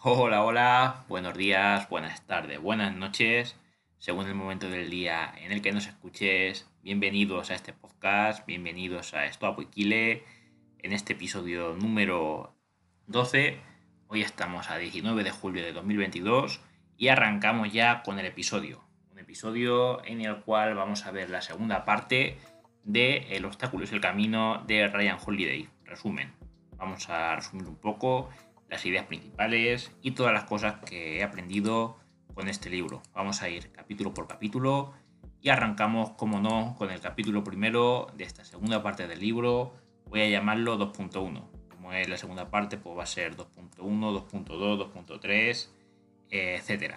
Hola, hola, buenos días, buenas tardes, buenas noches, según el momento del día en el que nos escuches. Bienvenidos a este podcast, bienvenidos a Esto en este episodio número 12. Hoy estamos a 19 de julio de 2022 y arrancamos ya con el episodio. Un episodio en el cual vamos a ver la segunda parte de El obstáculo es el camino de Ryan Holiday. Resumen. Vamos a resumir un poco las ideas principales y todas las cosas que he aprendido con este libro. Vamos a ir capítulo por capítulo y arrancamos, como no, con el capítulo primero de esta segunda parte del libro. Voy a llamarlo 2.1. Como es la segunda parte, pues va a ser 2.1, 2.2, 2.3, etc.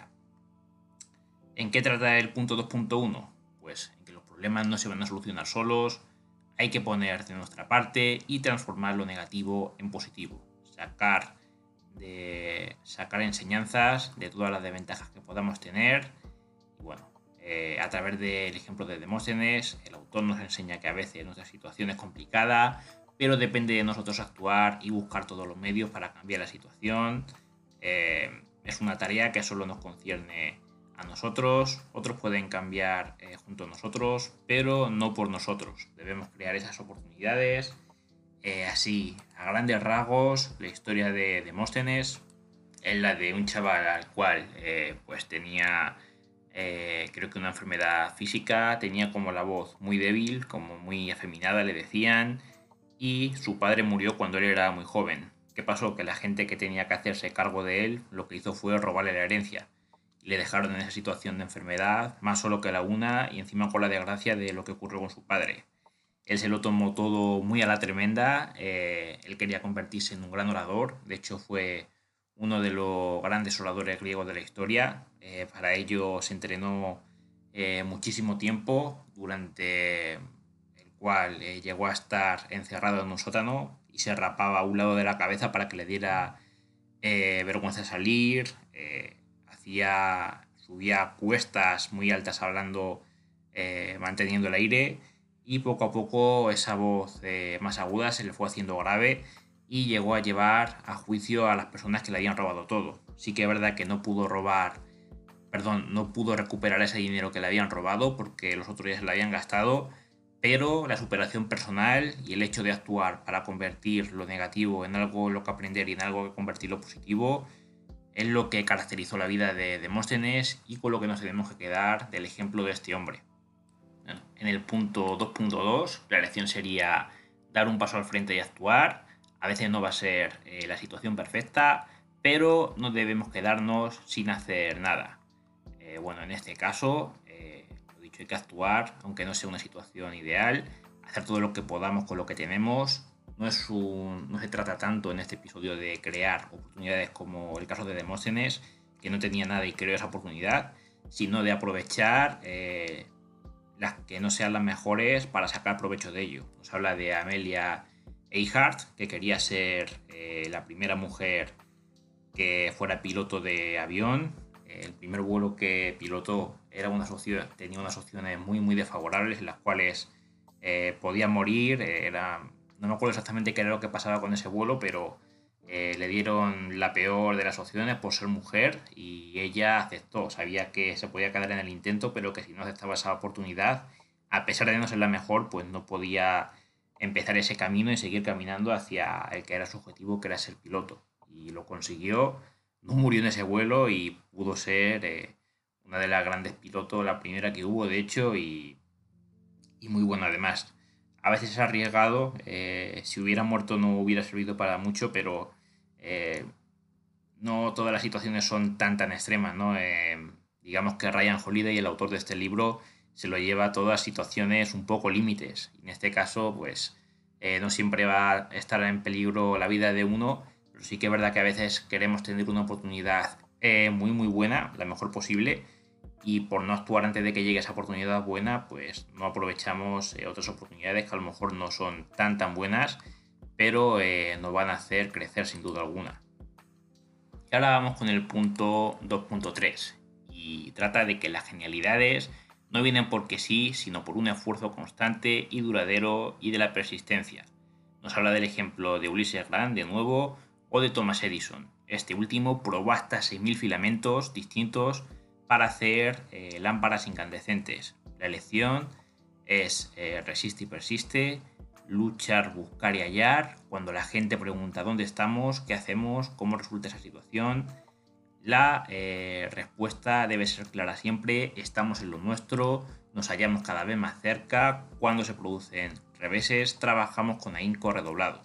¿En qué trata el punto 2.1? Pues en que los problemas no se van a solucionar solos, hay que poner de nuestra parte y transformar lo negativo en positivo. Sacar, de, sacar enseñanzas de todas las desventajas que podamos tener. Y bueno, eh, a través del ejemplo de Demóstenes, el autor nos enseña que a veces nuestra situación es complicada, pero depende de nosotros actuar y buscar todos los medios para cambiar la situación. Eh, es una tarea que solo nos concierne nosotros, otros pueden cambiar eh, junto a nosotros, pero no por nosotros. Debemos crear esas oportunidades. Eh, así, a grandes rasgos, la historia de Demóstenes es la de un chaval al cual eh, pues tenía creo que una enfermedad física, tenía como la voz muy débil, como muy afeminada le decían, y su padre murió cuando él era muy joven. ¿Qué pasó? Que la gente que tenía que hacerse cargo de él lo que hizo fue robarle la herencia le dejaron en esa situación de enfermedad, más solo que la una, y encima con la desgracia de lo que ocurrió con su padre. Él se lo tomó todo muy a la tremenda, eh, él quería convertirse en un gran orador, de hecho fue uno de los grandes oradores griegos de la historia, eh, para ello se entrenó eh, muchísimo tiempo, durante el cual llegó a estar encerrado en un sótano y se rapaba a un lado de la cabeza para que le diera vergüenza salir subía cuestas muy altas hablando, eh, manteniendo el aire y poco a poco esa voz eh, más aguda se le fue haciendo grave y llegó a llevar a juicio a las personas que le habían robado todo. Sí que es verdad que no pudo robar, perdón, no pudo recuperar ese dinero que le habían robado porque los otros ya se lo habían gastado, pero la superación personal y el hecho de actuar para convertir lo negativo en algo lo que aprender y en algo que convertir lo positivo es lo que caracterizó la vida de Demóstenes y con lo que nos tenemos que quedar del ejemplo de este hombre. En el punto 2.2, la lección sería dar un paso al frente y actuar. A veces no va a ser eh, la situación perfecta, pero no debemos quedarnos sin hacer nada. Eh, bueno, en este caso, eh, lo dicho, hay que actuar, aunque no sea una situación ideal, hacer todo lo que podamos con lo que tenemos no, es no se trata tanto en este episodio de crear oportunidades como el caso de Demóstenes, que no tenía nada y creó esa oportunidad, sino de aprovechar eh, las que no sean las mejores para sacar provecho de ello. Nos habla de Amelia Earhart, que quería ser eh, la primera mujer que fuera piloto de avión. El primer vuelo que pilotó era una tenía unas opciones muy, muy desfavorables en las cuales eh, podía morir, era no me acuerdo exactamente qué era lo que pasaba con ese vuelo, pero eh, le dieron la peor de las opciones por ser mujer y ella aceptó. Sabía que se podía quedar en el intento, pero que si no aceptaba esa oportunidad, a pesar de no ser la mejor, pues no podía empezar ese camino y seguir caminando hacia el que era su objetivo, que era ser piloto. Y lo consiguió, no murió en ese vuelo y pudo ser eh, una de las grandes pilotos, la primera que hubo, de hecho, y, y muy buena además a veces es arriesgado. Eh, si hubiera muerto no hubiera servido para mucho, pero eh, no todas las situaciones son tan tan extremas. ¿no? Eh, digamos que Ryan Holiday, el autor de este libro, se lo lleva a todas situaciones un poco límites. En este caso, pues no siempre va a estar en peligro la vida de uno, pero sí que es verdad que a veces queremos tener una oportunidad muy muy buena, la mejor posible y por no actuar antes de que llegue esa oportunidad buena, pues no aprovechamos eh, otras oportunidades que a lo mejor no son tan tan buenas, pero eh, nos van a hacer crecer sin duda alguna. Y ahora vamos con el punto 2.3 y trata de que las genialidades no vienen porque sí, sino por un esfuerzo constante y duradero y de la persistencia. Nos habla del ejemplo de Ulises Grant, de nuevo, o de Thomas Edison. Este último probó hasta 6.000 filamentos distintos para hacer eh, lámparas incandescentes. La elección es eh, resiste y persiste, luchar, buscar y hallar. Cuando la gente pregunta dónde estamos, qué hacemos, cómo resulta esa situación, la eh, respuesta debe ser clara siempre, estamos en lo nuestro, nos hallamos cada vez más cerca, cuando se producen reveses, trabajamos con ahínco redoblado.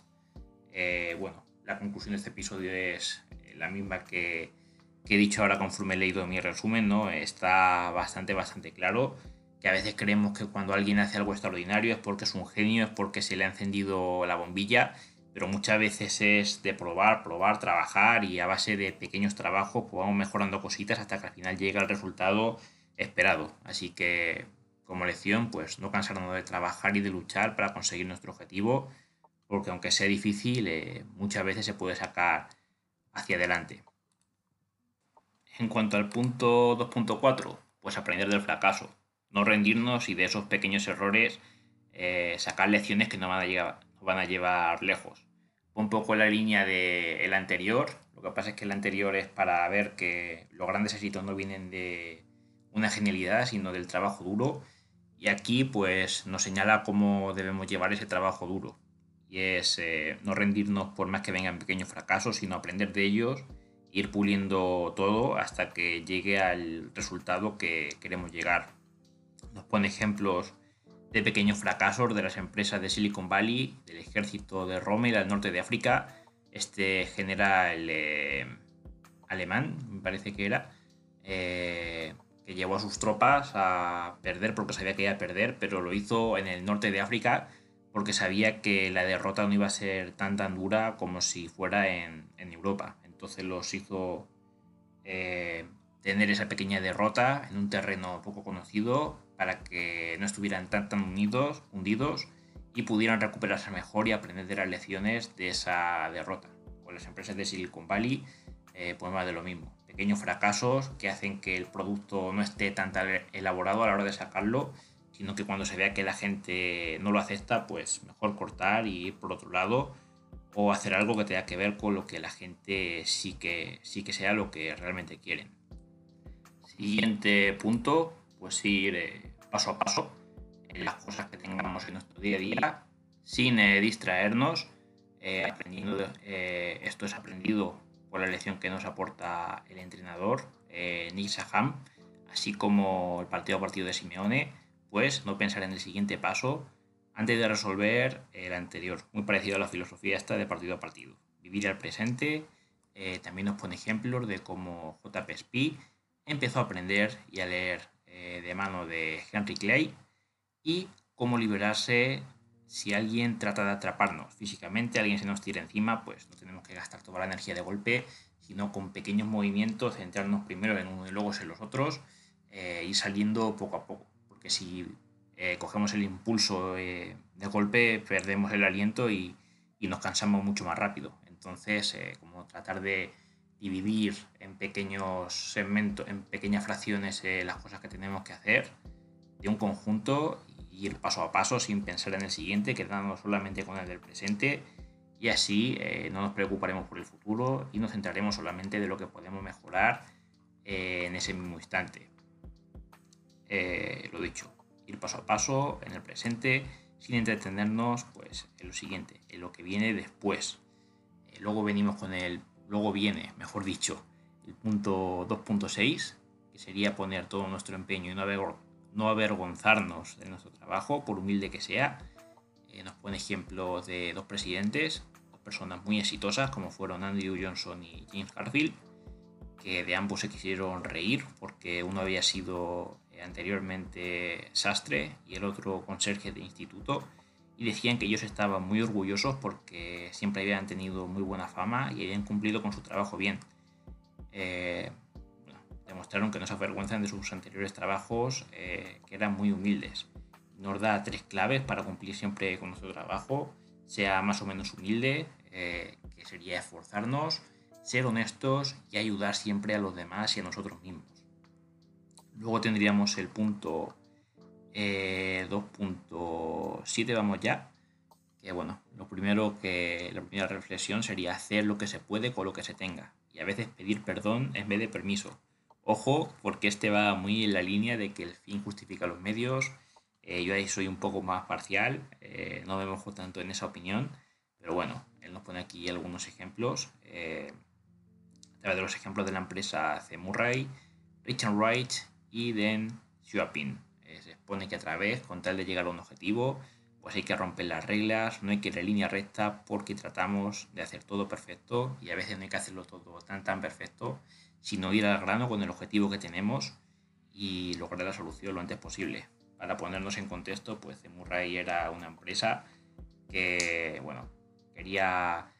bueno, la conclusión de este episodio es la misma que, he dicho ahora conforme he leído mi resumen, ¿no? Está bastante, bastante claro que a veces creemos que cuando alguien hace algo extraordinario es porque es un genio, es porque se le ha encendido la bombilla, pero muchas veces es de probar, probar, trabajar y a base de pequeños trabajos pues vamos mejorando cositas hasta que al final llega el resultado esperado. Así que como lección, pues no cansarnos de trabajar y de luchar para conseguir nuestro objetivo, porque aunque sea difícil, eh, muchas veces se puede sacar hacia adelante. En cuanto al punto 2.4, pues aprender del fracaso, no rendirnos y de esos pequeños errores eh, sacar lecciones que nos van, a llevar, lejos. Un poco la línea del anterior, lo que pasa es que el anterior es para ver que los grandes éxitos no vienen de una genialidad, sino del trabajo duro. Y aquí pues nos señala cómo debemos llevar ese trabajo duro y es eh, no rendirnos por más que vengan pequeños fracasos, sino aprender de ellos, ir puliendo todo hasta que llegue al resultado que queremos llegar. Nos pone ejemplos de pequeños fracasos de las empresas de Silicon Valley, del ejército de Roma y del norte de África. Este general eh, alemán, me parece que era, eh, que llevó a sus tropas a perder porque sabía que iba a perder, pero lo hizo en el norte de África porque sabía que la derrota no iba a ser tan tan dura como si fuera en, Europa. Entonces los hizo eh, tener esa pequeña derrota en un terreno poco conocido para que no estuvieran tan tan unidos, hundidos y pudieran recuperarse mejor y aprender de las lecciones de esa derrota. Con las empresas de Silicon Valley, eh, pues más de lo mismo. Pequeños fracasos que hacen que el producto no esté tan, tan elaborado a la hora de sacarlo sino que cuando se vea que la gente no lo acepta, pues mejor cortar y ir por otro lado o hacer algo que tenga que ver con lo que la gente sí que, sí que sea lo que realmente quieren. Siguiente punto, pues ir eh, paso a paso en las cosas que tengamos en nuestro día a día sin eh, distraernos. Eh, aprendiendo, esto es aprendido por la lección que nos aporta el entrenador Nick Saham, así como el partido a partido de Simeone pues no pensar en el siguiente paso antes de resolver el anterior. Muy parecido a la filosofía esta de partido a partido. Vivir al presente. Eh, también nos pone ejemplos de cómo JP Spee empezó a aprender y a leer eh, de mano de Henry Clay y cómo liberarse si alguien trata de atraparnos físicamente, alguien se nos tira encima, pues no tenemos que gastar toda la energía de golpe, sino con pequeños movimientos, centrarnos primero en uno y luego en los otros, eh, y saliendo poco a poco si eh, cogemos el impulso eh, de golpe, perdemos el aliento y, nos cansamos mucho más rápido. Entonces, como tratar de dividir en pequeños segmentos, en pequeñas fracciones las cosas que tenemos que hacer de un conjunto y ir paso a paso sin pensar en el siguiente, quedándonos solamente con el del presente y así no nos preocuparemos por el futuro y nos centraremos solamente de lo que podemos mejorar en ese mismo instante. Eh, lo dicho, ir paso a paso en el presente sin entretenernos pues, en lo siguiente, en lo que viene después. Eh, luego venimos con el, luego viene, mejor dicho, el punto 2.6, que sería poner todo nuestro empeño y no, no avergonzarnos de nuestro trabajo, por humilde que sea. Eh, nos pone ejemplos de dos presidentes, dos personas muy exitosas como fueron Andrew Johnson y James Garfield, que de ambos se quisieron reír porque uno había sido anteriormente sastre y el otro conserje de instituto y decían que ellos estaban muy orgullosos porque siempre habían tenido muy buena fama y habían cumplido con su trabajo bien. Eh, demostraron que no se avergüenzan de sus anteriores trabajos, eh, que eran muy humildes. Nos da tres claves para cumplir siempre con nuestro trabajo, sea más o menos humilde, eh, que sería esforzarnos, ser honestos y ayudar siempre a los demás y a nosotros mismos. Luego tendríamos el punto 2.7, eh, vamos ya, que bueno, lo primero que la primera reflexión sería hacer lo que se puede con lo que se tenga y a veces pedir perdón en vez de permiso. Ojo, porque este va muy en la línea de que el fin justifica los medios. Eh, yo ahí soy un poco más parcial, eh, no me mojo tanto en esa opinión, pero bueno, él nos pone aquí algunos ejemplos. Eh, a través de los ejemplos de la empresa C. Murray, Richard Wright y Deng Xiaoping. Se expone que a través, con tal de llegar a un objetivo, pues hay que romper las reglas, no hay que ir en línea recta porque tratamos de hacer todo perfecto y a veces no hay que hacerlo todo tan tan perfecto, sino ir al grano con el objetivo que tenemos y lograr la solución lo antes posible. Para ponernos en contexto, pues Murray era una empresa que, bueno, quería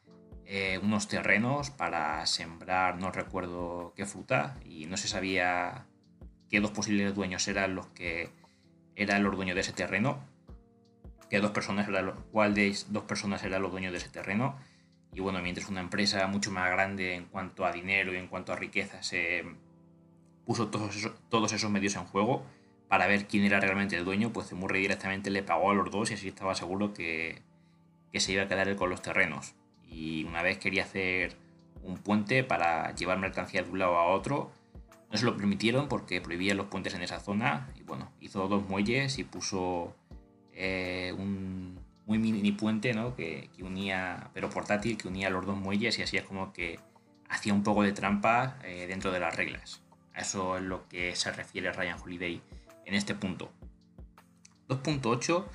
eh, unos terrenos para sembrar, no recuerdo qué fruta, y no se sabía qué dos posibles dueños eran los que eran los dueños de ese terreno que dos personas era cuál de dos personas eran los dueños de ese terreno. Y bueno, mientras una empresa mucho más grande en cuanto a dinero y en cuanto a riqueza se puso todos esos, todos esos medios en juego para ver quién era realmente el dueño, pues Murray directamente le pagó a los dos y así estaba seguro que, que se iba a quedar él con los terrenos. Y una vez quería hacer un puente para llevar mercancía de un lado a otro, no se lo permitieron porque prohibían los puentes en esa zona. Y bueno, hizo dos muelles y puso eh, un muy mini puente ¿no? que, unía, pero portátil, que unía los dos muelles y así es como que hacía un poco de trampa eh, dentro de las reglas. A eso es lo que se refiere Ryan Holiday en este punto. 2.8.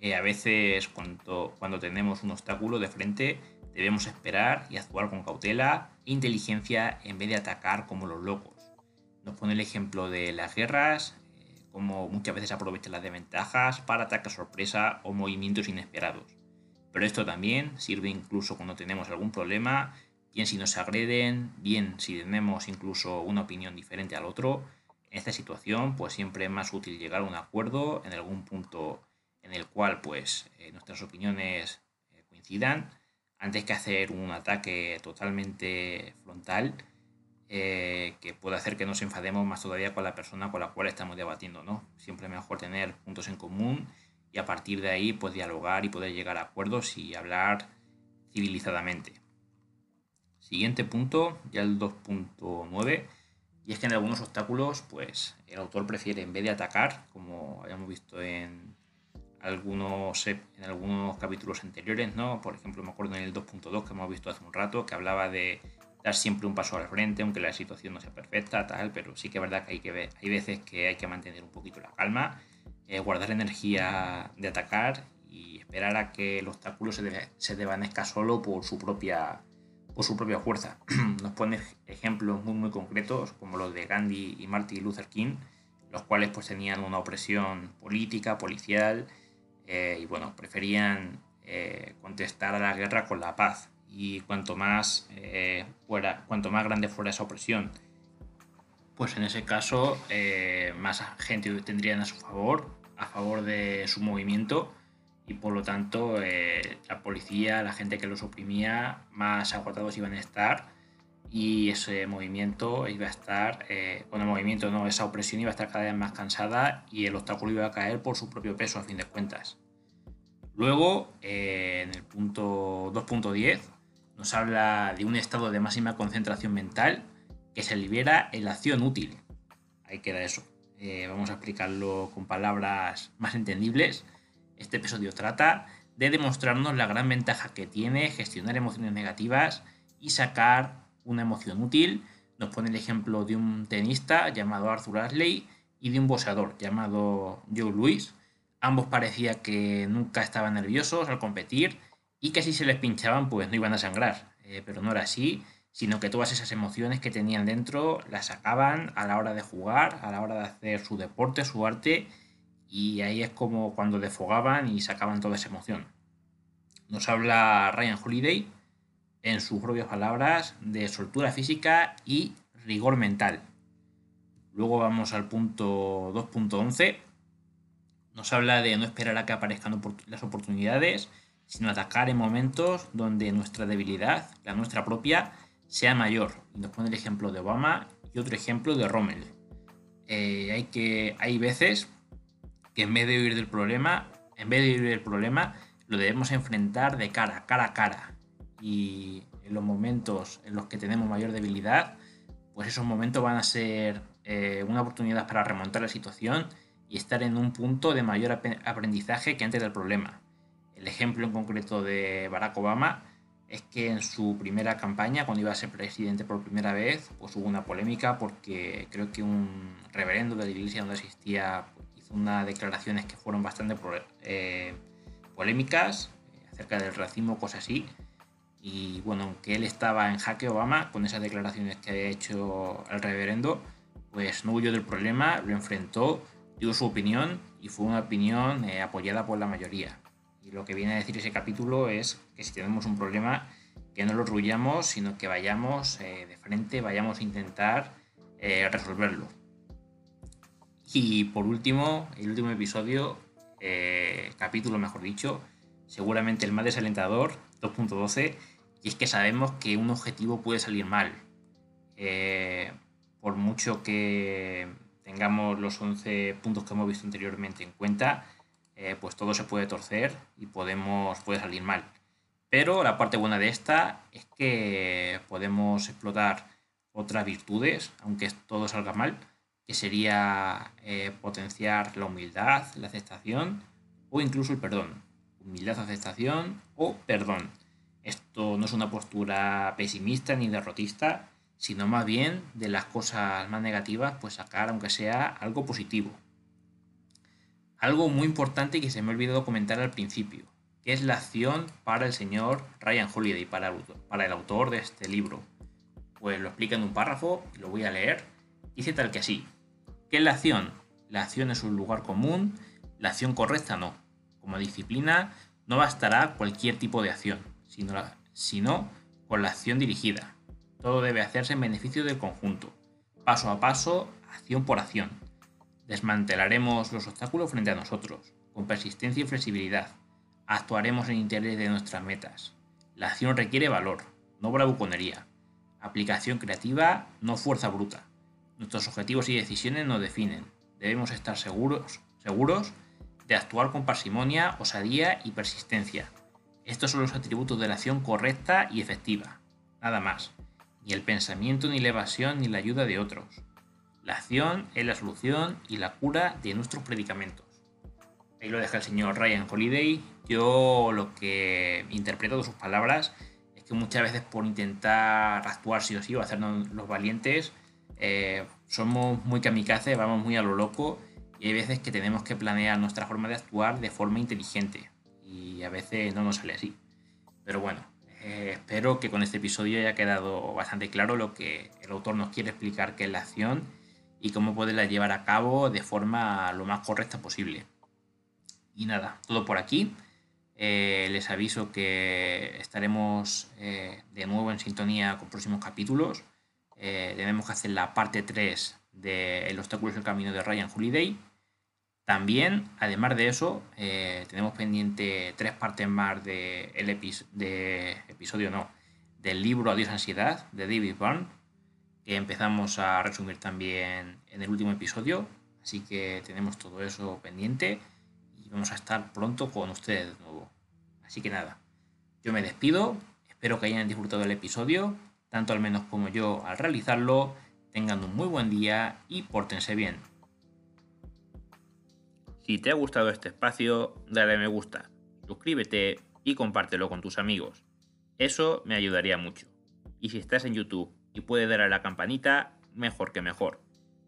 Eh, a veces cuando, cuando tenemos un obstáculo de frente debemos esperar y actuar con cautela e inteligencia en vez de atacar como los locos. Nos pone el ejemplo de las guerras, como muchas veces aprovecha las desventajas para ataques sorpresa o movimientos inesperados. Pero esto también sirve incluso cuando tenemos algún problema, bien si nos agreden, bien si tenemos incluso una opinión diferente al otro. En esta situación, pues siempre es más útil llegar a un acuerdo en algún punto en el cual pues eh, nuestras opiniones eh, coincidan, antes que hacer un ataque totalmente frontal eh, que puede hacer que nos enfademos más todavía con la persona con la cual estamos debatiendo, ¿no? Siempre es mejor tener puntos en común y a partir de ahí pues dialogar y poder llegar a acuerdos y hablar civilizadamente. Siguiente punto, ya el 2.9, y es que en algunos obstáculos pues el autor prefiere en vez de atacar, como habíamos visto en algunos, en algunos capítulos anteriores, ¿no? Por ejemplo, me acuerdo en el 2.2 que hemos visto hace un rato, que hablaba de dar siempre un paso al frente, aunque la situación no sea perfecta, tal, pero sí que es verdad que hay que ver, hay veces que hay que mantener un poquito la calma, eh, guardar energía de atacar y esperar a que el obstáculo se, se desvanezca solo por su propia por su propia fuerza. Nos pone ejemplos muy muy concretos como los de Gandhi y Martin Luther King, los cuales pues tenían una opresión política, policial eh, y bueno, preferían eh, contestar a la guerra con la paz, y cuanto más, eh, fuera, cuanto más grande fuera esa opresión, pues en ese caso eh, más gente tendrían a su favor, a favor de su movimiento y por lo tanto eh, la policía, la gente que los oprimía, más agotados iban a estar y ese movimiento iba a estar, bueno, el movimiento no, esa opresión iba a estar cada vez más cansada y el obstáculo iba a caer por su propio peso a fin de cuentas. Luego, en el punto 2.10, nos habla de un estado de máxima concentración mental que se libera en la acción útil. Ahí queda eso. Eh, vamos a explicarlo con palabras más entendibles. Este episodio trata de demostrarnos la gran ventaja que tiene gestionar emociones negativas y sacar una emoción útil. Nos pone el ejemplo de un tenista llamado Arthur Ashley y de un boxeador llamado Joe Louis. Ambos parecía que nunca estaban nerviosos al competir y que si se les pinchaban pues no iban a sangrar. Eh, pero no era así, sino que todas esas emociones que tenían dentro las sacaban a la hora de jugar, a la hora de hacer su deporte, su arte, y ahí es como cuando desfogaban y sacaban toda esa emoción. Nos habla Ryan Holiday en sus propias palabras de soltura física y rigor mental. Luego vamos al punto 2.11. Nos habla de no esperar a que aparezcan las oportunidades, sino atacar en momentos donde nuestra debilidad, la nuestra propia, sea mayor. Nos pone el ejemplo de Obama y otro ejemplo de Rommel. Eh, hay, que, hay veces que en vez de huir del problema, en vez de huir del problema, lo debemos enfrentar de cara, cara a cara. Y en los momentos en los que tenemos mayor debilidad, pues esos momentos van a ser eh, una oportunidad para remontar la situación y estar en un punto de mayor aprendizaje que antes del problema. El ejemplo en concreto de Barack Obama es que en su primera campaña, cuando iba a ser presidente por primera vez, pues hubo una polémica porque creo que un reverendo de la iglesia donde asistía pues, hizo unas declaraciones que fueron bastante eh, polémicas eh, acerca del racismo, cosas así. Y bueno, aunque él estaba en jaque Obama con esas declaraciones que había hecho el reverendo, pues no huyó del problema, lo enfrentó, dio su opinión y fue una opinión eh, apoyada por la mayoría. Lo que viene a decir ese capítulo es que si tenemos un problema, que no lo ruyamos, sino que vayamos eh, de frente, vayamos a intentar eh, resolverlo. Y por último, el último episodio, capítulo mejor dicho, seguramente el más desalentador, 2.12, y es que sabemos que un objetivo puede salir mal. Eh, por mucho que tengamos los 11 puntos que hemos visto anteriormente en cuenta, eh, pues todo se puede torcer y podemos, puede salir mal. Pero la parte buena de esta es que podemos explotar otras virtudes, aunque todo salga mal, que sería eh, potenciar la humildad, la aceptación o incluso el perdón. Humildad, aceptación o perdón. Esto no es una postura pesimista ni derrotista, sino más bien de las cosas más negativas, pues sacar aunque sea algo positivo. Algo muy importante que se me ha olvidado comentar al principio, que es la acción para el señor Ryan Holiday, para para el autor de este libro. Pues lo explica en un párrafo, lo voy a leer. Dice tal que así. ¿Qué es la acción? La acción es un lugar común, la acción correcta no. Como disciplina no bastará cualquier tipo de acción sino, con la acción dirigida. Todo debe hacerse en beneficio del conjunto, paso a paso, acción por acción. Desmantelaremos los obstáculos frente a nosotros, con persistencia y flexibilidad. Actuaremos en interés de nuestras metas. La acción requiere valor, no bravuconería. Aplicación creativa, no fuerza bruta. Nuestros objetivos y decisiones nos definen. Debemos estar seguros, seguros de actuar con parsimonia, osadía y persistencia, estos son los atributos de la acción correcta y efectiva, nada más. Ni el pensamiento, ni la evasión, ni la ayuda de otros. La acción es la solución y la cura de nuestros predicamentos. Ahí lo deja el señor Ryan Holiday. Yo lo que interpreto de sus palabras es que muchas veces por intentar actuar sí o sí o hacernos los valientes, eh, somos muy kamikaze, vamos muy a lo loco y hay veces que tenemos que planear nuestra forma de actuar de forma inteligente a veces no nos sale así. Pero bueno, eh, espero que con este episodio haya quedado bastante claro lo que el autor nos quiere explicar que es la acción y cómo poderla llevar a cabo de forma lo más correcta posible. Y nada, todo por aquí. Eh, les aviso que estaremos eh, de nuevo en sintonía con próximos capítulos. tenemos que hacer la parte 3 de El obstáculo es el camino de Ryan Holiday también, además de eso, eh, tenemos pendiente tres partes más de, el episodio, no, del libro Adiós Ansiedad de David Byrne, que empezamos a resumir también en el último episodio. Así que tenemos todo eso pendiente y vamos a estar pronto con ustedes de nuevo. Así que nada, yo me despido, espero que hayan disfrutado el episodio, tanto al menos como yo al realizarlo. Tengan un muy buen día y pórtense bien. Si te ha gustado este espacio, dale me gusta, suscríbete y compártelo con tus amigos. Eso me ayudaría mucho. Y si estás en YouTube y puedes dar a la campanita, mejor que mejor.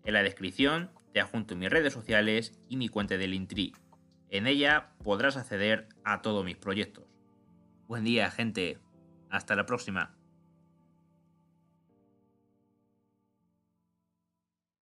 En la descripción te adjunto mis redes sociales y mi cuenta de Linktree. En ella podrás acceder a todos mis proyectos. Buen día, gente. Hasta la próxima.